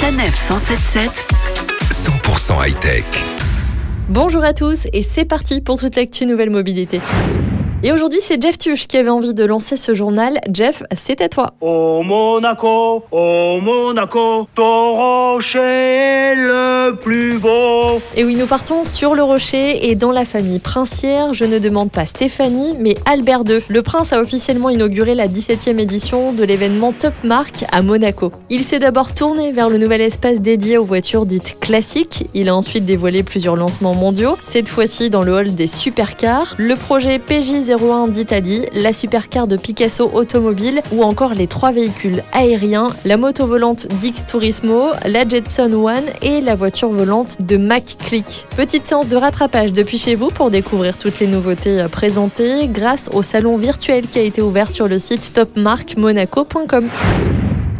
Sanef 177 100% high-tech. Bonjour à tous et c'est parti pour toute l'actu nouvelle mobilité. Et aujourd'hui, c'est Jeff Tuch qui avait envie de lancer ce journal. Jeff, c'est à toi. Au Monaco, au Monaco, ton rocher est le plus beau. Et oui, nous partons sur le rocher et dans la famille princière, je ne demande pas Stéphanie, mais Albert II. Le prince a officiellement inauguré la 17e édition de l'événement Top Mark à Monaco. Il s'est d'abord tourné vers le nouvel espace dédié aux voitures dites classiques. Il a ensuite dévoilé plusieurs lancements mondiaux, cette fois-ci dans le hall des supercars. Le projet PJ 01 d'Italie, la supercar de Picasso Automobile ou encore les trois véhicules aériens, la moto volante d'X Turismo, la Jetson One et la voiture volante de Mac Click. Petite séance de rattrapage depuis chez vous pour découvrir toutes les nouveautés présentées grâce au salon virtuel qui a été ouvert sur le site topmarkmonaco.com.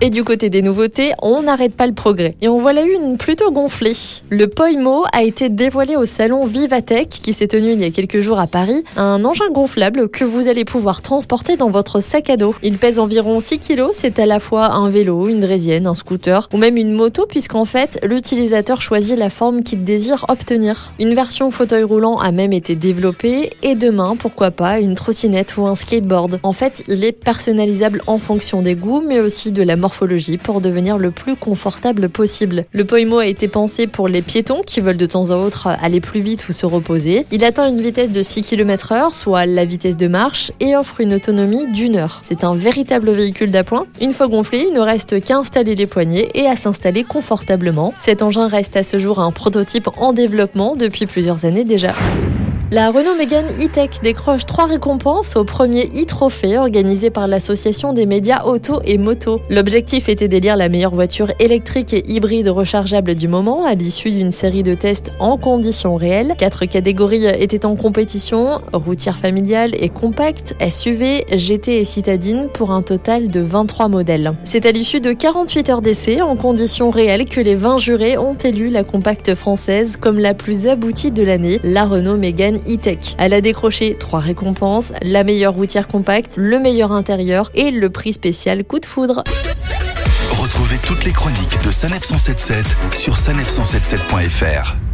Et du côté des nouveautés, on n'arrête pas le progrès. Et on voit la une plutôt gonflée. Le Poimo a été dévoilé au salon Vivatech qui s'est tenu il y a quelques jours à Paris. Un engin gonflable que vous allez pouvoir transporter dans votre sac à dos. Il pèse environ 6 kg. C'est à la fois un vélo, une draisienne, un scooter ou même une moto puisqu'en fait, l'utilisateur choisit la forme qu'il désire obtenir. Une version fauteuil roulant a même été développée et demain, pourquoi pas, une trottinette ou un skateboard. En fait, il est personnalisable en fonction des goûts mais aussi de la morphologie pour devenir le plus confortable possible. Le Poimo a été pensé pour les piétons qui veulent de temps à autre aller plus vite ou se reposer. Il atteint une vitesse de 6 km h soit la vitesse de marche, et offre une autonomie d'une heure. C'est un véritable véhicule d'appoint. Une fois gonflé, il ne reste qu'à installer les poignées et à s'installer confortablement. Cet engin reste à ce jour un prototype en développement depuis plusieurs années déjà. La Renault Mégane E-Tech décroche trois récompenses au premier e-trophée organisé par l'association des médias auto et moto. L'objectif était d'élire la meilleure voiture électrique et hybride rechargeable du moment à l'issue d'une série de tests en conditions réelles. Quatre catégories étaient en compétition, routière familiale et compacte, SUV, GT et citadine pour un total de 23 modèles. C'est à l'issue de 48 heures d'essai en conditions réelles que les 20 jurés ont élu la compacte française comme la plus aboutie de l'année, la Renault Mégane e-Tech. Elle a décroché trois récompenses, la meilleure routière compacte, le meilleur intérieur et le prix spécial coup de foudre. Retrouvez toutes les chroniques de Sanef 177 sur sanef177.fr.